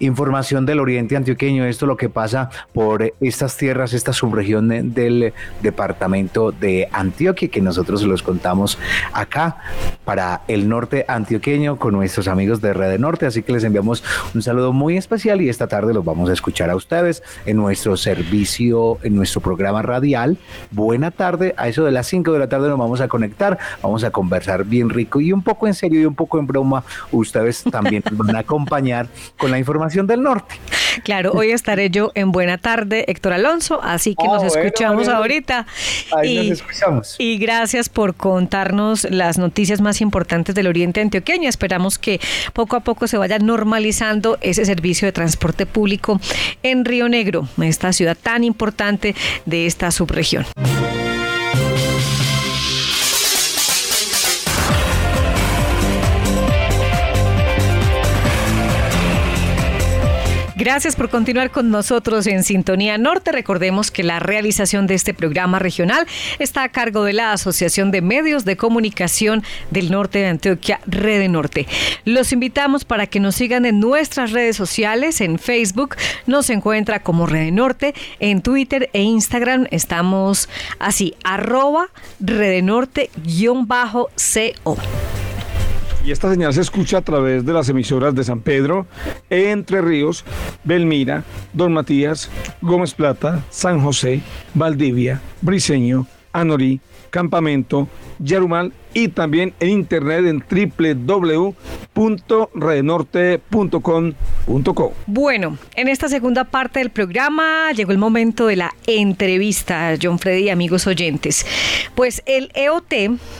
Información del Oriente Antioqueño, esto es lo que pasa por estas tierras esta subregión del departamento de Antioquia que nosotros los contamos acá para el norte antioqueño con nuestros amigos de Red Norte. Así que les enviamos un saludo muy especial y esta tarde los vamos a escuchar a ustedes en nuestro servicio, en nuestro programa radial. Buena tarde, a eso de las 5 de la tarde nos vamos a conectar, vamos a conversar bien rico y un poco en serio y un poco en broma. Ustedes también nos van a acompañar con la información del norte. Claro, hoy estaré yo en Buena Tarde, Héctor Alonso, así que nos ah, escuchamos ahorita. Ahí y, nos escuchamos. Y gracias por contarnos las noticias más importantes del Oriente Antioqueño. Esperamos que poco a poco se vaya normalizando ese servicio de transporte público en Río Negro, esta ciudad tan importante de esta subregión. Gracias por continuar con nosotros en Sintonía Norte. Recordemos que la realización de este programa regional está a cargo de la Asociación de Medios de Comunicación del Norte de Antioquia, Red Norte. Los invitamos para que nos sigan en nuestras redes sociales. En Facebook nos encuentra como Red Norte. En Twitter e Instagram estamos así, arroba redenorte-co. Y esta señal se escucha a través de las emisoras de San Pedro, Entre Ríos, Belmira, Don Matías, Gómez Plata, San José, Valdivia, Briseño, Anorí, Campamento, Yarumal y también en internet en www.redenorte.com.co. Bueno, en esta segunda parte del programa llegó el momento de la entrevista, John Freddy y amigos oyentes. Pues el EOT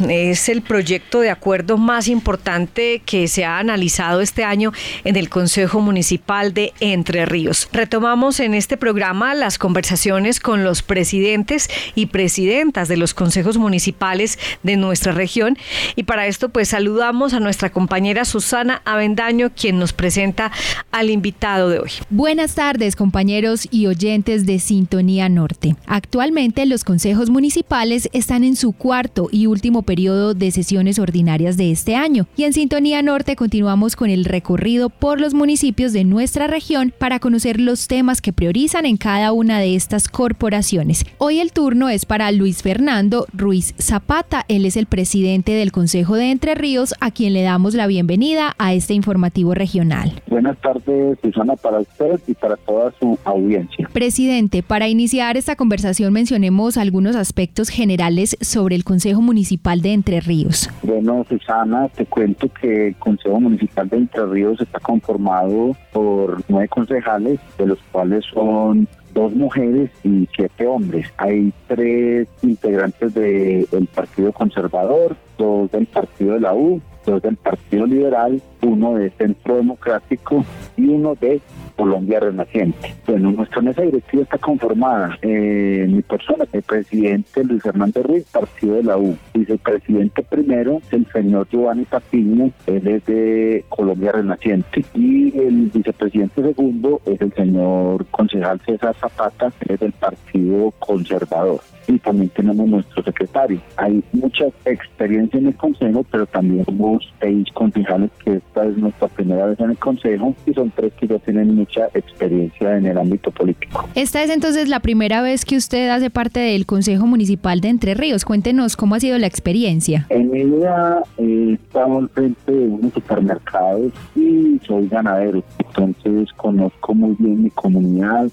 es el proyecto de acuerdo más importante que se ha analizado este año en el Consejo Municipal de Entre Ríos. Retomamos en este programa las conversaciones con los presidentes y presidentas de los consejos municipales de nuestra región y para esto pues saludamos a nuestra compañera Susana Avendaño, quien nos presenta al invitado de hoy. Buenas tardes compañeros y oyentes de Sintonía Norte. Actualmente los consejos municipales están en su cuarto y último periodo de sesiones ordinarias de este año y en Sintonía Norte continuamos con el recorrido por los municipios de nuestra región para conocer los temas que priorizan en cada una de estas corporaciones. Hoy el turno es para Luis Fernando Ruiz Zapata, él es el presidente del Consejo de Entre Ríos, a quien le damos la bienvenida a este informativo regional. Buenas tardes, Susana, para usted y para toda su audiencia. Presidente, para iniciar esta conversación mencionemos algunos aspectos generales sobre el Consejo Municipal de Entre Ríos. Bueno, Susana, te cuento que el Consejo Municipal de Entre Ríos está conformado por nueve concejales, de los cuales son dos mujeres y siete hombres. Hay tres integrantes del Partido Conservador, dos del Partido de la U, dos del Partido Liberal, uno de Centro Democrático y uno de Colombia Renaciente. Bueno, nuestra mesa directiva está conformada. Eh, mi persona, el presidente Luis Fernando Ruiz, partido de la U. Vicepresidente primero, el señor Giovanni Tapiño, él es de Colombia Renaciente. Y el vicepresidente segundo es el señor concejal César Zapata, es del Partido Conservador y también tenemos nuestro secretario. Hay mucha experiencia en el Consejo, pero también somos seis concejales que esta es nuestra primera vez en el Consejo y son tres que ya tienen mucha experiencia en el ámbito político. Esta es entonces la primera vez que usted hace parte del Consejo Municipal de Entre Ríos. Cuéntenos cómo ha sido la experiencia. En mi vida he estado al frente de unos supermercados y soy ganadero, entonces conozco muy bien mi comunidad,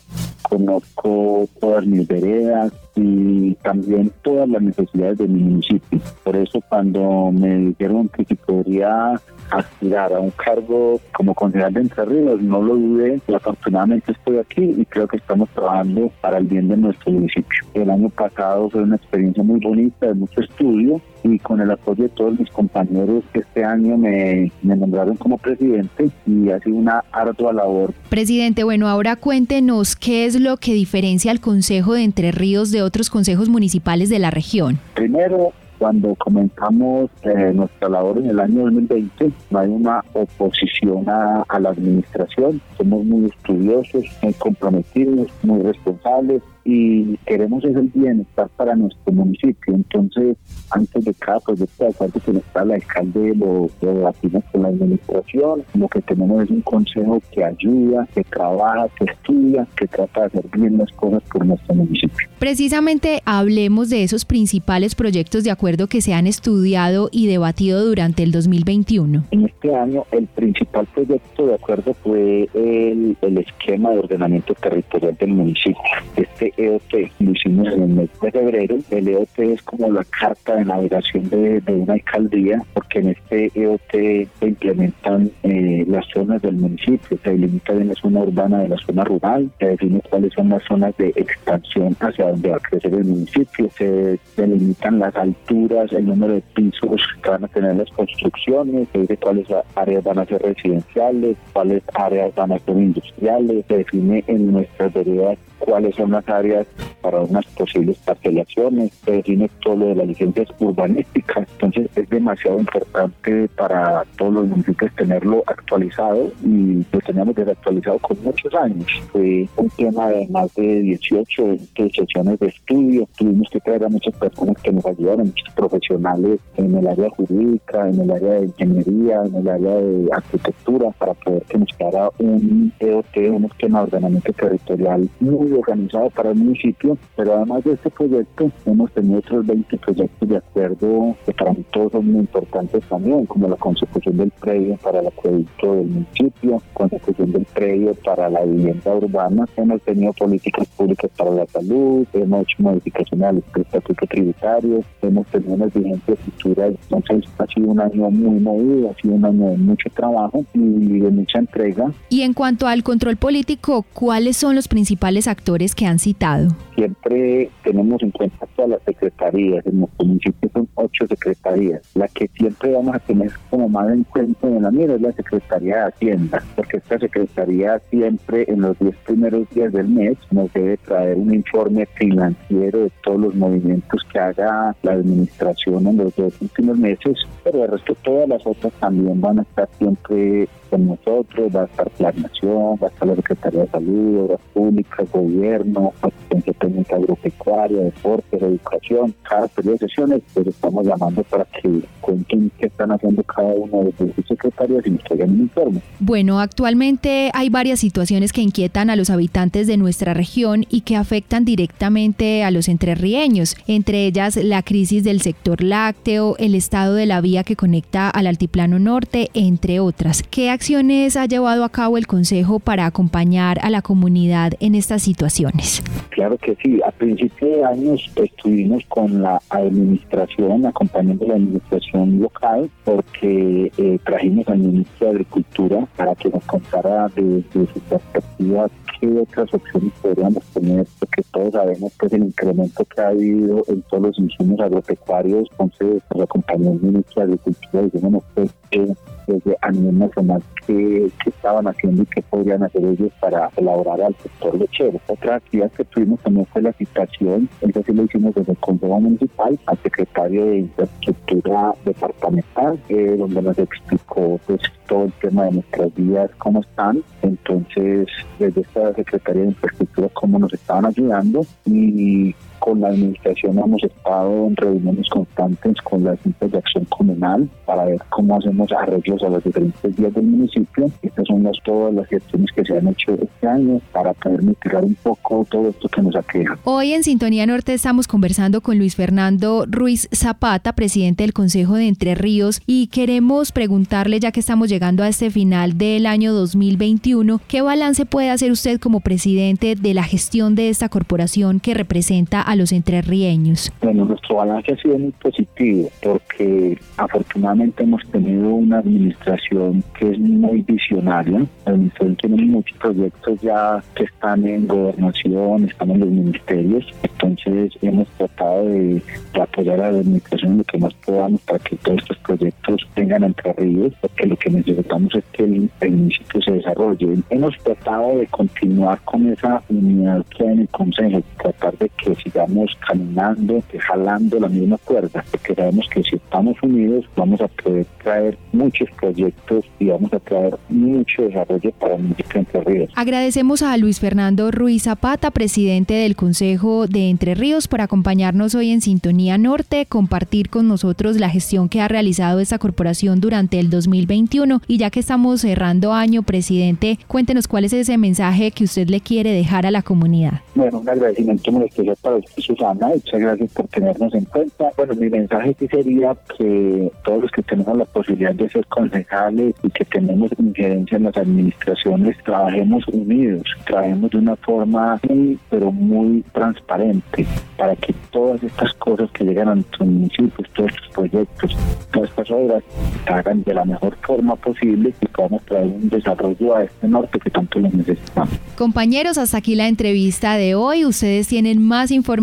conozco todas mis veredas, y también todas las necesidades de mi municipio. Por eso cuando me dijeron que si podría aspirar a un cargo como concejal de Entre Ríos, no lo dudé, afortunadamente estoy aquí y creo que estamos trabajando para el bien de nuestro municipio. El año pasado fue una experiencia muy bonita, de mucho estudio y con el apoyo de todos mis compañeros que este año me, me nombraron como presidente y ha sido una ardua labor. Presidente, bueno, ahora cuéntenos qué es lo que diferencia al Consejo de Entre Ríos de otros consejos municipales de la región. Primero, cuando comenzamos eh, nuestra labor en el año 2020, no hay una oposición a, a, la administración. Somos muy estudiosos, muy comprometidos, muy responsables y queremos es el bienestar para nuestro municipio. Entonces, antes de cada proyecto de acuerdo que está el alcalde, lo, lo debatimos con la administración. Lo que tenemos es un consejo que ayuda, que trabaja, que estudia, que trata de hacer bien las cosas por nuestro municipio. Precisamente hablemos de esos principales proyectos de acuerdo que se han estudiado y debatido durante el 2021. En este año, el principal proyecto de acuerdo fue el, el esquema de ordenamiento territorial del municipio. Este EOT lo hicimos en el mes de febrero. El EOT es como la carta de navegación de, una alcaldía, porque en este EOT se implementan eh, las zonas del municipio, se delimita bien la zona urbana de la zona rural, se define cuáles son las zonas de expansión hacia donde va a crecer el municipio, se delimitan las alturas, el número de pisos que van a tener las construcciones, se dice cuáles áreas van a ser residenciales, cuáles áreas van a ser industriales, se define en nuestras veredas cuáles son las áreas para unas posibles parcelaciones, se define todo lo de las licencias urbanísticas. Entonces es demasiado importante para todos los municipios tenerlo actualizado y lo teníamos desactualizado con muchos años. Fue un tema de más de 18, 20 sesiones de estudio. Tuvimos que traer a muchas personas que nos ayudaron, muchos profesionales en el área jurídica, en el área de ingeniería, en el área de arquitectura, para poder que nos quedara un EOT, un esquema de ordenamiento territorial muy organizado para el municipio. Pero además de este proyecto, hemos tenido otros 20 proyectos de acuerdo que para mí todos son muy importantes también, como la consecución del predio para el acueducto del municipio, consecución del predio para la vivienda urbana. Hemos tenido políticas públicas para la salud, hemos hecho modificaciones al estatuto tributario, hemos tenido unas vigencias futuras. Entonces ha sido un año muy movido, ha sido un año de mucho trabajo y de mucha entrega. Y en cuanto al control político, ¿cuáles son los principales actores que han citado? Siempre tenemos en cuenta todas las secretarías, en nuestro municipio son ocho secretarías. La que siempre vamos a tener como más en cuenta en la mira es la Secretaría de Hacienda, porque esta secretaría siempre en los diez primeros días del mes nos debe traer un informe financiero de todos los movimientos que haga la administración en los dos últimos meses, pero de resto todas las otras también van a estar siempre con nosotros, va a estar planeación, va a estar la Secretaría de Salud, Obras Públicas, Gobierno, Asistencia Técnica Agropecuaria, Deportes, Educación, cada periodo de sesiones, pues estamos llamando para que cuenten qué están haciendo cada uno de sus secretarios y nos traigan un informe. Bueno, actualmente hay varias situaciones que inquietan a los habitantes de nuestra región y que afectan directamente a los entrerrieños, entre ellas la crisis del sector lácteo, el estado de la vía que conecta al altiplano norte, entre otras. ¿Qué acciones ha llevado a cabo el Consejo para acompañar a la comunidad en estas situaciones? Claro que sí, a principio de años estuvimos con la administración, acompañando la administración local, porque eh, trajimos al ministro de Agricultura para que nos contara de, de sus perspectivas qué otras opciones podríamos tener, porque todos sabemos que el incremento que ha habido en todos los insumos agropecuarios, entonces nos acompañó el ministro de Agricultura y dijimos pues, eh, desde a nivel nacional qué, qué, estaban haciendo y qué podrían hacer ellos para colaborar al sector lechero. Otra actividad que tuvimos también fue la citación, eso sí lo hicimos desde el Consejo Municipal al secretario de Infraestructura Departamental, eh, donde nos explicó pues todo el tema de nuestras vías, cómo están. Entonces, desde esta Secretaría de Infraestructura, cómo nos estaban ayudando y con la administración hemos estado en reuniones constantes con las juntas de acción comunal para ver cómo hacemos arreglos a las diferentes vías del municipio. Estas son las, todas las gestiones que se han hecho este año para poder mitigar un poco todo esto que nos aqueja. Hoy en Sintonía Norte estamos conversando con Luis Fernando Ruiz Zapata, presidente del Consejo de Entre Ríos, y queremos preguntarle, ya que estamos llegando a este final del año 2021, ¿qué balance puede hacer usted como presidente de la gestión de esta corporación que representa a los entrerrieños? Bueno, nuestro balance ha sido muy positivo porque afortunadamente hemos tenido una administración que es muy visionaria. La administración tiene muchos proyectos ya que están en gobernación, están en los ministerios. Entonces hemos tratado de, apoyar a la administración lo que más podamos para que todos estos proyectos tengan entre porque lo que necesitamos es que el, municipio se desarrolle. Hemos tratado de continuar con esa unidad que hay en el Consejo, tratar de que sigamos caminando, jalando la misma cuerda, porque sabemos que si estamos unidos vamos a poder traer muchos proyectos y vamos a traer mucho desarrollo para el municipio de Entre Ríos. Agradecemos a Luis Fernando Ruiz Zapata, presidente del Consejo de Entre Ríos, por acompañarnos hoy en Sintonía Norte, compartir con nosotros la gestión que ha realizado esta corporación durante el 2021 y ya que estamos cerrando año, presidente, cuéntenos cuál es ese mensaje que usted le quiere dejar a la comunidad. Bueno, un agradecimiento muy especial para usted, Susana, muchas gracias por tenernos en cuenta. Bueno, mi mensaje sí sería que todos los que tenemos la posibilidad de ser concejales y que tenemos injerencia en las administraciones, trabajemos unidos, trabajemos de una forma muy, pero muy transparente para que todas estas cosas que llegan a nuestros municipios, todos estos proyectos, todas estas obras, se hagan de la mejor forma posible y podamos traer un desarrollo a este norte que tanto lo necesitamos. Compañeros, hasta aquí la entrevista de hoy. Ustedes tienen más información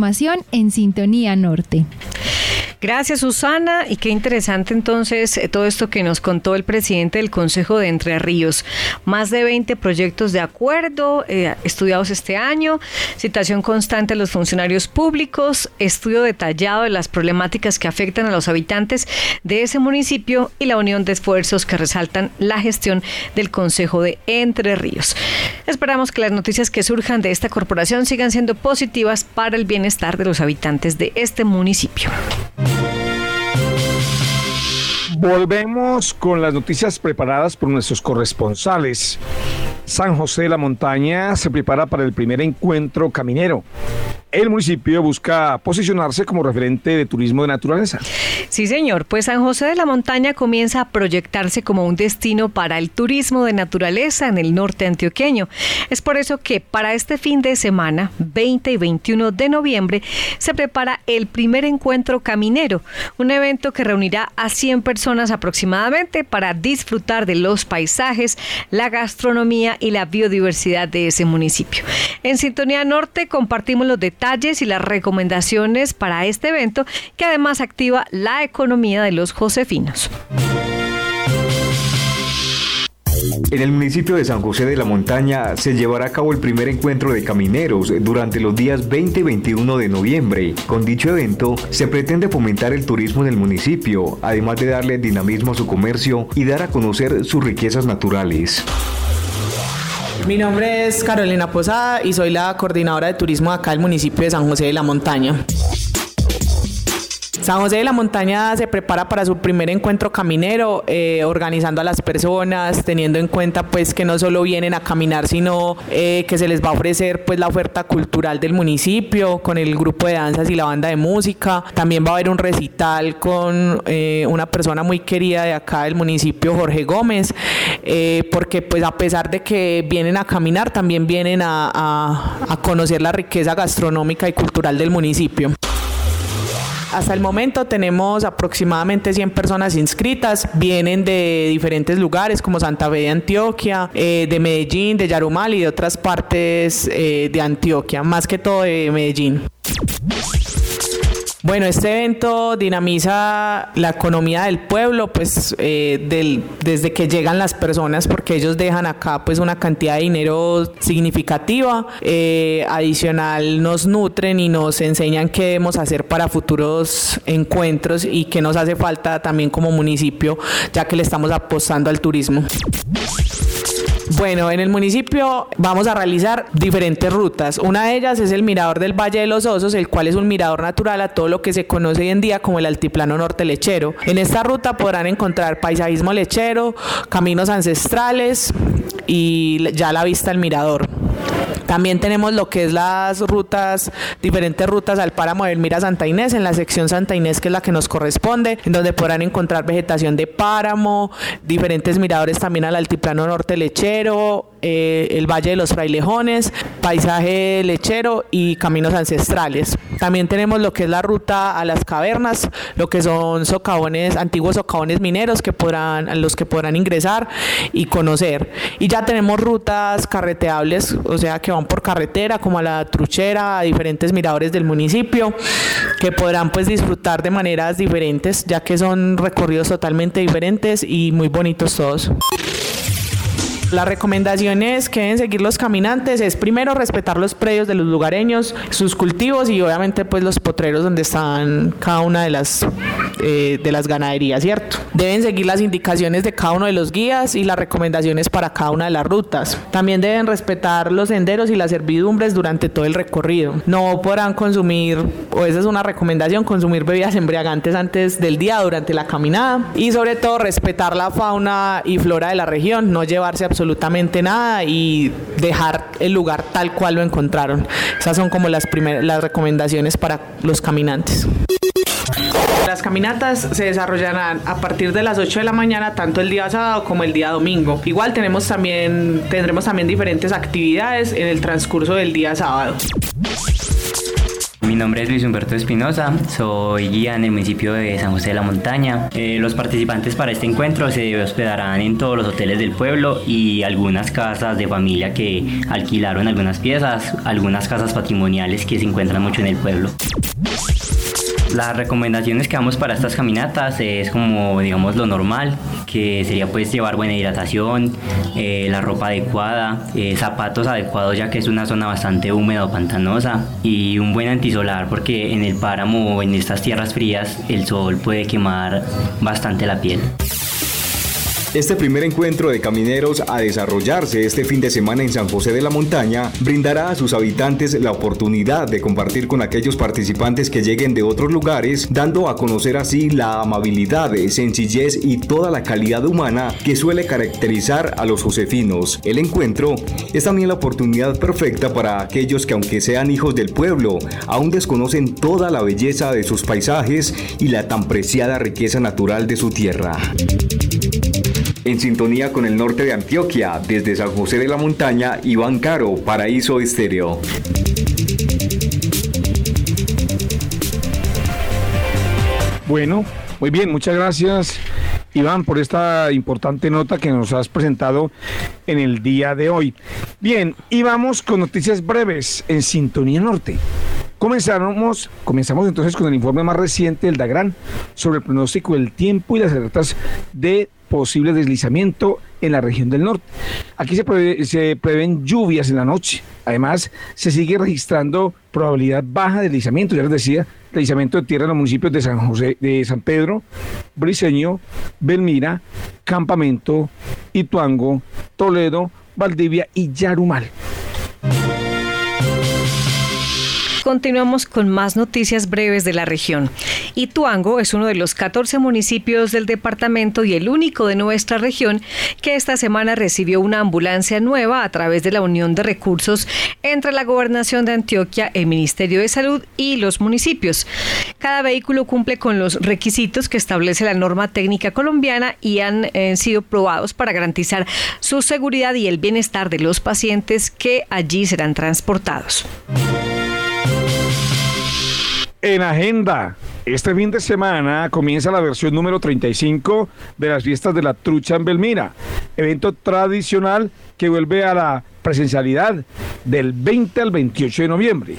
en Sintonía Norte. Gracias Susana y qué interesante entonces eh, todo esto que nos contó el presidente del Consejo de Entre Ríos. Más de 20 proyectos de acuerdo eh, estudiados este año, citación constante a los funcionarios públicos, estudio detallado de las problemáticas que afectan a los habitantes de ese municipio y la unión de esfuerzos que resaltan la gestión del Consejo de Entre Ríos. Esperamos que las noticias que surjan de esta corporación sigan siendo positivas para el bienestar de los habitantes de este municipio. Volvemos con las noticias preparadas por nuestros corresponsales. San José de la Montaña se prepara para el primer encuentro caminero el municipio busca posicionarse como referente de turismo de naturaleza. Sí, señor, pues San José de la Montaña comienza a proyectarse como un destino para el turismo de naturaleza en el norte antioqueño. Es por eso que para este fin de semana, 20 y 21 de noviembre, se prepara el primer encuentro caminero, un evento que reunirá a 100 personas aproximadamente para disfrutar de los paisajes, la gastronomía y la biodiversidad de ese municipio. En Sintonía Norte compartimos los detalles y las recomendaciones para este evento que además activa la economía de los josefinos. En el municipio de San José de la Montaña se llevará a cabo el primer encuentro de camineros durante los días 20 y 21 de noviembre. Con dicho evento se pretende fomentar el turismo en el municipio, además de darle dinamismo a su comercio y dar a conocer sus riquezas naturales. Mi nombre es Carolina Posada y soy la coordinadora de turismo acá del municipio de San José de la Montaña. San José de la Montaña se prepara para su primer encuentro caminero, eh, organizando a las personas, teniendo en cuenta pues que no solo vienen a caminar, sino eh, que se les va a ofrecer pues la oferta cultural del municipio con el grupo de danzas y la banda de música. También va a haber un recital con eh, una persona muy querida de acá del municipio, Jorge Gómez, porque pues a pesar de que vienen a caminar, también vienen a conocer la riqueza gastronómica y cultural del municipio. Hasta el momento tenemos aproximadamente 100 personas inscritas, vienen de diferentes lugares como Santa Fe de Antioquia, eh, de Medellín, de Yarumal y de otras partes eh, de Antioquia, más que todo de Medellín. Bueno, este evento dinamiza la economía del pueblo, pues eh, desde que llegan las personas, porque ellos dejan acá pues una cantidad de dinero significativa. Eh, adicional nos nutren y nos enseñan qué debemos hacer para futuros encuentros y qué nos hace falta también como municipio, ya que le estamos apostando al turismo. Bueno, en el municipio vamos a realizar diferentes rutas. Una de ellas es el mirador del Valle de los Osos, el cual es un mirador natural a todo lo que se conoce hoy en día como el altiplano norte lechero. En esta ruta podrán encontrar paisajismo lechero, caminos ancestrales y ya la vista al mirador. También tenemos lo que es las rutas, diferentes rutas al páramo del Mira Santa Inés, en la sección Santa Inés, que es la que nos corresponde, en donde podrán encontrar vegetación de páramo, diferentes miradores también al altiplano norte lechero, eh, el Valle de los Frailejones, paisaje lechero y caminos ancestrales. También tenemos lo que es la ruta a las cavernas, lo que son socavones, antiguos socavones mineros que podrán, los que podrán ingresar y conocer. Y ya tenemos rutas carreteables, o sea que van por carretera, como a la truchera, a diferentes miradores del municipio, que podrán pues disfrutar de maneras diferentes, ya que son recorridos totalmente diferentes y muy bonitos todos. Las recomendaciones que deben seguir los caminantes es primero respetar los predios de los lugareños, sus cultivos y obviamente pues los potreros donde están cada una de las eh, de las ganaderías, ¿cierto? Deben seguir las indicaciones de cada uno de los guías y las recomendaciones para cada una de las rutas. También deben respetar los senderos y las servidumbres durante todo el recorrido. No podrán consumir, o esa es una recomendación, consumir bebidas embriagantes antes del día durante la caminada y sobre todo respetar la fauna y flora de la región, no llevarse absolutamente nada y dejar el lugar tal cual lo encontraron. Esas son como las primeras recomendaciones para los caminantes. Las caminatas se desarrollarán a partir de las 8 de la mañana, tanto el día sábado como el día domingo. Igual tenemos también, tendremos también diferentes actividades en el transcurso del día sábado. Mi nombre es Luis Humberto Espinosa, soy guía en el municipio de San José de la Montaña. Eh, los participantes para este encuentro se hospedarán en todos los hoteles del pueblo y algunas casas de familia que alquilaron algunas piezas, algunas casas patrimoniales que se encuentran mucho en el pueblo. Las recomendaciones que damos para estas caminatas es como, digamos, lo normal, que sería pues llevar buena hidratación, eh, la ropa adecuada, eh, zapatos adecuados ya que es una zona bastante húmeda o pantanosa y un buen antisolar porque en el páramo o en estas tierras frías el sol puede quemar bastante la piel. Este primer encuentro de camineros a desarrollarse este fin de semana en San José de la Montaña brindará a sus habitantes la oportunidad de compartir con aquellos participantes que lleguen de otros lugares, dando a conocer así la amabilidad, sencillez y toda la calidad humana que suele caracterizar a los josefinos. El encuentro es también la oportunidad perfecta para aquellos que aunque sean hijos del pueblo, aún desconocen toda la belleza de sus paisajes y la tan preciada riqueza natural de su tierra en sintonía con el norte de Antioquia, desde San José de la Montaña, Iván Caro, Paraíso Estéreo. Bueno, muy bien, muchas gracias Iván por esta importante nota que nos has presentado en el día de hoy. Bien, y vamos con noticias breves en Sintonía Norte. Comenzamos, comenzamos entonces con el informe más reciente del DAGRAN sobre el pronóstico del tiempo y las alertas de posible deslizamiento en la región del norte. Aquí se, prevén lluvias en la noche. Además, se sigue registrando probabilidad baja de deslizamiento, ya les decía, deslizamiento de tierra en los municipios de San José, de San Pedro, Briseño, Belmira, Campamento, Ituango, Toledo, Valdivia y Yarumal. Continuamos con más noticias breves de la región. Ituango es uno de los 14 municipios del departamento y el único de nuestra región que esta semana recibió una ambulancia nueva a través de la unión de recursos entre la Gobernación de Antioquia, el Ministerio de Salud y los municipios. Cada vehículo cumple con los requisitos que establece la norma técnica colombiana y han eh, sido probados para garantizar su seguridad y el bienestar de los pacientes que allí serán transportados. En agenda, este fin de semana comienza la versión número 35 de las fiestas de la trucha en Belmira, evento tradicional que vuelve a la presencialidad del 20 al 28 de noviembre.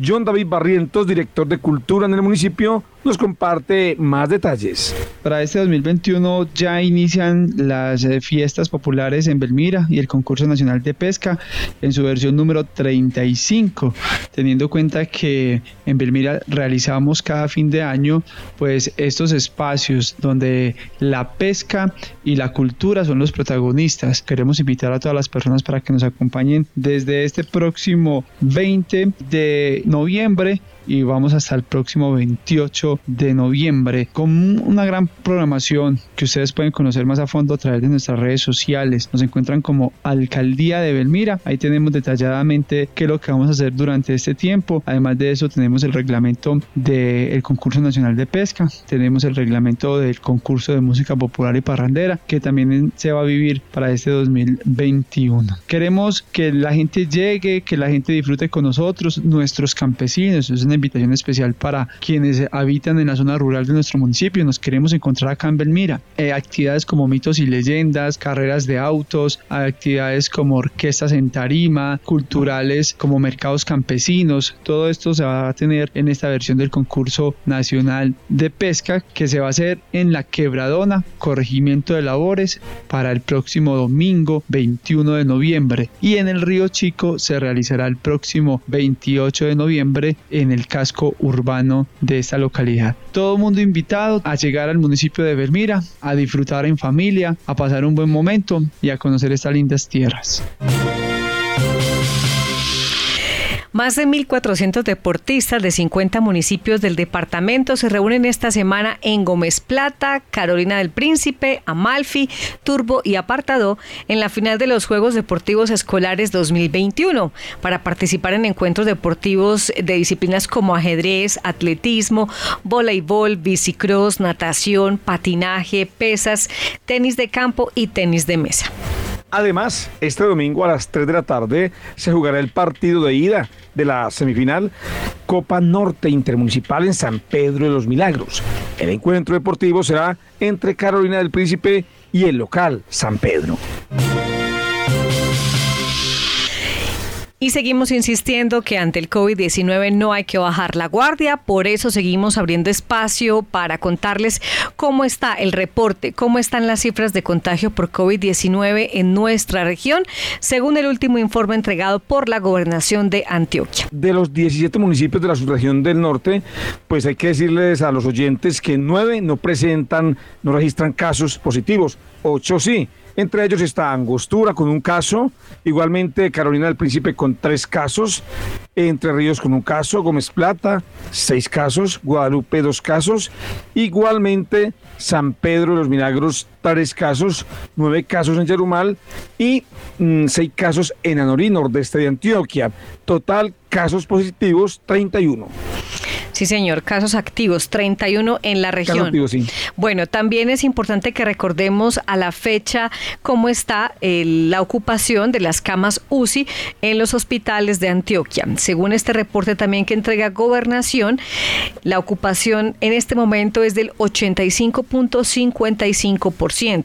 John David Barrientos, director de Cultura en el municipio, nos comparte más detalles. Para este 2021 ya inician las eh, fiestas populares en Belmira y el concurso nacional de pesca en su versión número 35, teniendo cuenta que en Belmira realizamos cada fin de año pues estos espacios donde la pesca y la cultura son los protagonistas. Queremos invitar a todas las personas para que nos acompañen desde este próximo 20 de noviembre y vamos hasta el próximo 28 de noviembre con una gran programación que ustedes pueden conocer más a fondo a través de nuestras redes sociales. Nos encuentran como Alcaldía de Belmira. Ahí tenemos detalladamente qué es lo que vamos a hacer durante este tiempo. Además de eso tenemos el reglamento del concurso nacional de pesca, tenemos el reglamento del concurso de música popular y parrandera que también se va a vivir para este 2021. Queremos que la gente llegue, que la gente disfrute con nosotros, nuestros campesinos. Es una invitación especial para quienes habitan en la zona rural de nuestro municipio. Nos queremos encontrar acá en Belmira. Eh, actividades como mitos y leyendas, carreras de autos, actividades como orquestas en tarima, culturales como mercados campesinos. Todo esto se va a tener en esta versión del concurso nacional de pesca que se va a hacer en la Quebradona, corregimiento de labores, para el próximo domingo 21 de noviembre. Y en el Río Chico se realizará el próximo 28 de noviembre en el casco urbano de esta localidad. Todo mundo invitado a llegar al municipio de Belmira, a disfrutar en familia, a pasar un buen momento y a conocer estas lindas tierras. Más de 1.400 deportistas de 50 municipios del departamento se reúnen esta semana en Gómez Plata, Carolina del Príncipe, Amalfi, Turbo y Apartado en la final de los Juegos Deportivos Escolares 2021 para participar en encuentros deportivos de disciplinas como ajedrez, atletismo, voleibol, bicicross, natación, patinaje, pesas, tenis de campo y tenis de mesa. Además, este domingo a las 3 de la tarde se jugará el partido de ida de la semifinal Copa Norte Intermunicipal en San Pedro de los Milagros. El encuentro deportivo será entre Carolina del Príncipe y el local San Pedro. Y seguimos insistiendo que ante el COVID-19 no hay que bajar la guardia, por eso seguimos abriendo espacio para contarles cómo está el reporte, cómo están las cifras de contagio por COVID-19 en nuestra región, según el último informe entregado por la gobernación de Antioquia. De los 17 municipios de la subregión del norte, pues hay que decirles a los oyentes que nueve no presentan, no registran casos positivos, ocho sí. Entre ellos está Angostura con un caso, igualmente Carolina del Príncipe con tres casos, Entre Ríos con un caso, Gómez Plata, seis casos, Guadalupe dos casos, igualmente San Pedro de los Milagros tres casos, nueve casos en Yerumal y mm, seis casos en Anorí, nordeste de Antioquia. Total casos positivos 31. Sí, señor, casos activos, 31 en la región. Activos, sí. Bueno, también es importante que recordemos a la fecha cómo está eh, la ocupación de las camas UCI en los hospitales de Antioquia. Según este reporte también que entrega Gobernación, la ocupación en este momento es del 85.55%.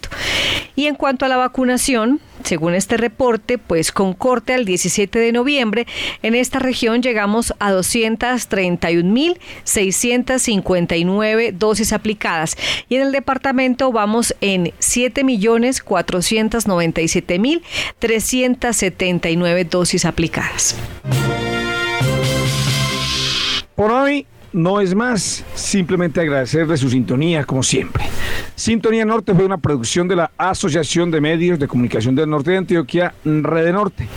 Y en cuanto a la vacunación, según este reporte, pues con corte al 17 de noviembre, en esta región llegamos a 231.659 dosis aplicadas y en el departamento vamos en 7.497.379 dosis aplicadas. Por hoy no es más, simplemente agradecer de su sintonía como siempre. Sintonía Norte fue una producción de la Asociación de Medios de Comunicación del Norte de Antioquia, Red Norte.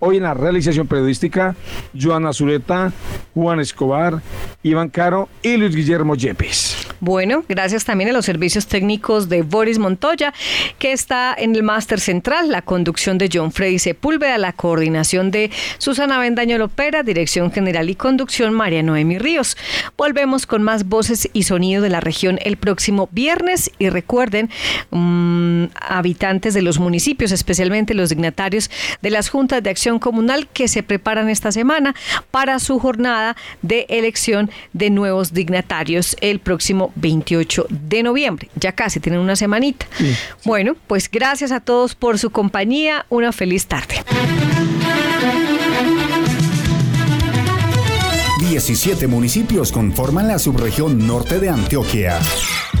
Hoy en la realización periodística, Joana Zuleta, Juan Escobar, Iván Caro y Luis Guillermo Yepes. Bueno, gracias también a los servicios técnicos de Boris Montoya, que está en el máster central, la conducción de John Freddy Sepúlveda, la coordinación de Susana Bendaño Lopera, dirección general y conducción María Noemi Ríos. Volvemos con más voces y sonido de la región el próximo viernes y recuerden, mm, habitantes de los municipios, especialmente los dignatarios de las juntas de acción comunal que se preparan esta semana para su jornada de elección de nuevos dignatarios el próximo 28 de noviembre. Ya casi tienen una semanita. Bueno, pues gracias a todos por su compañía. Una feliz tarde. 17 municipios conforman la subregión norte de Antioquia.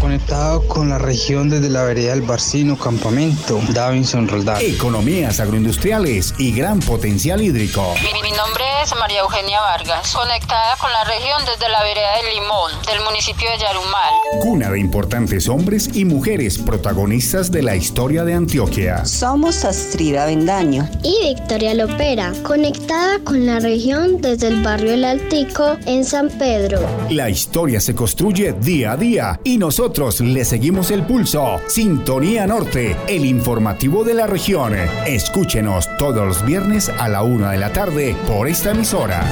Conectado con la región desde la vereda del Barcino Campamento, Davinson Roldán. Economías agroindustriales y gran potencial hídrico. Mi, nombre es María Eugenia Vargas, conectada con la región desde la vereda del Limón, del municipio de Yarumal. Cuna de importantes hombres y mujeres protagonistas de la historia de Antioquia. Somos Astrida Bendaño y Victoria Lopera, conectada con la región desde el barrio El Altico en San Pedro. La historia se construye día a día y nosotros le seguimos el pulso. Sintonía Norte, el informativo de la región. Escúchenos todos los viernes a la una de la tarde por esta emisora.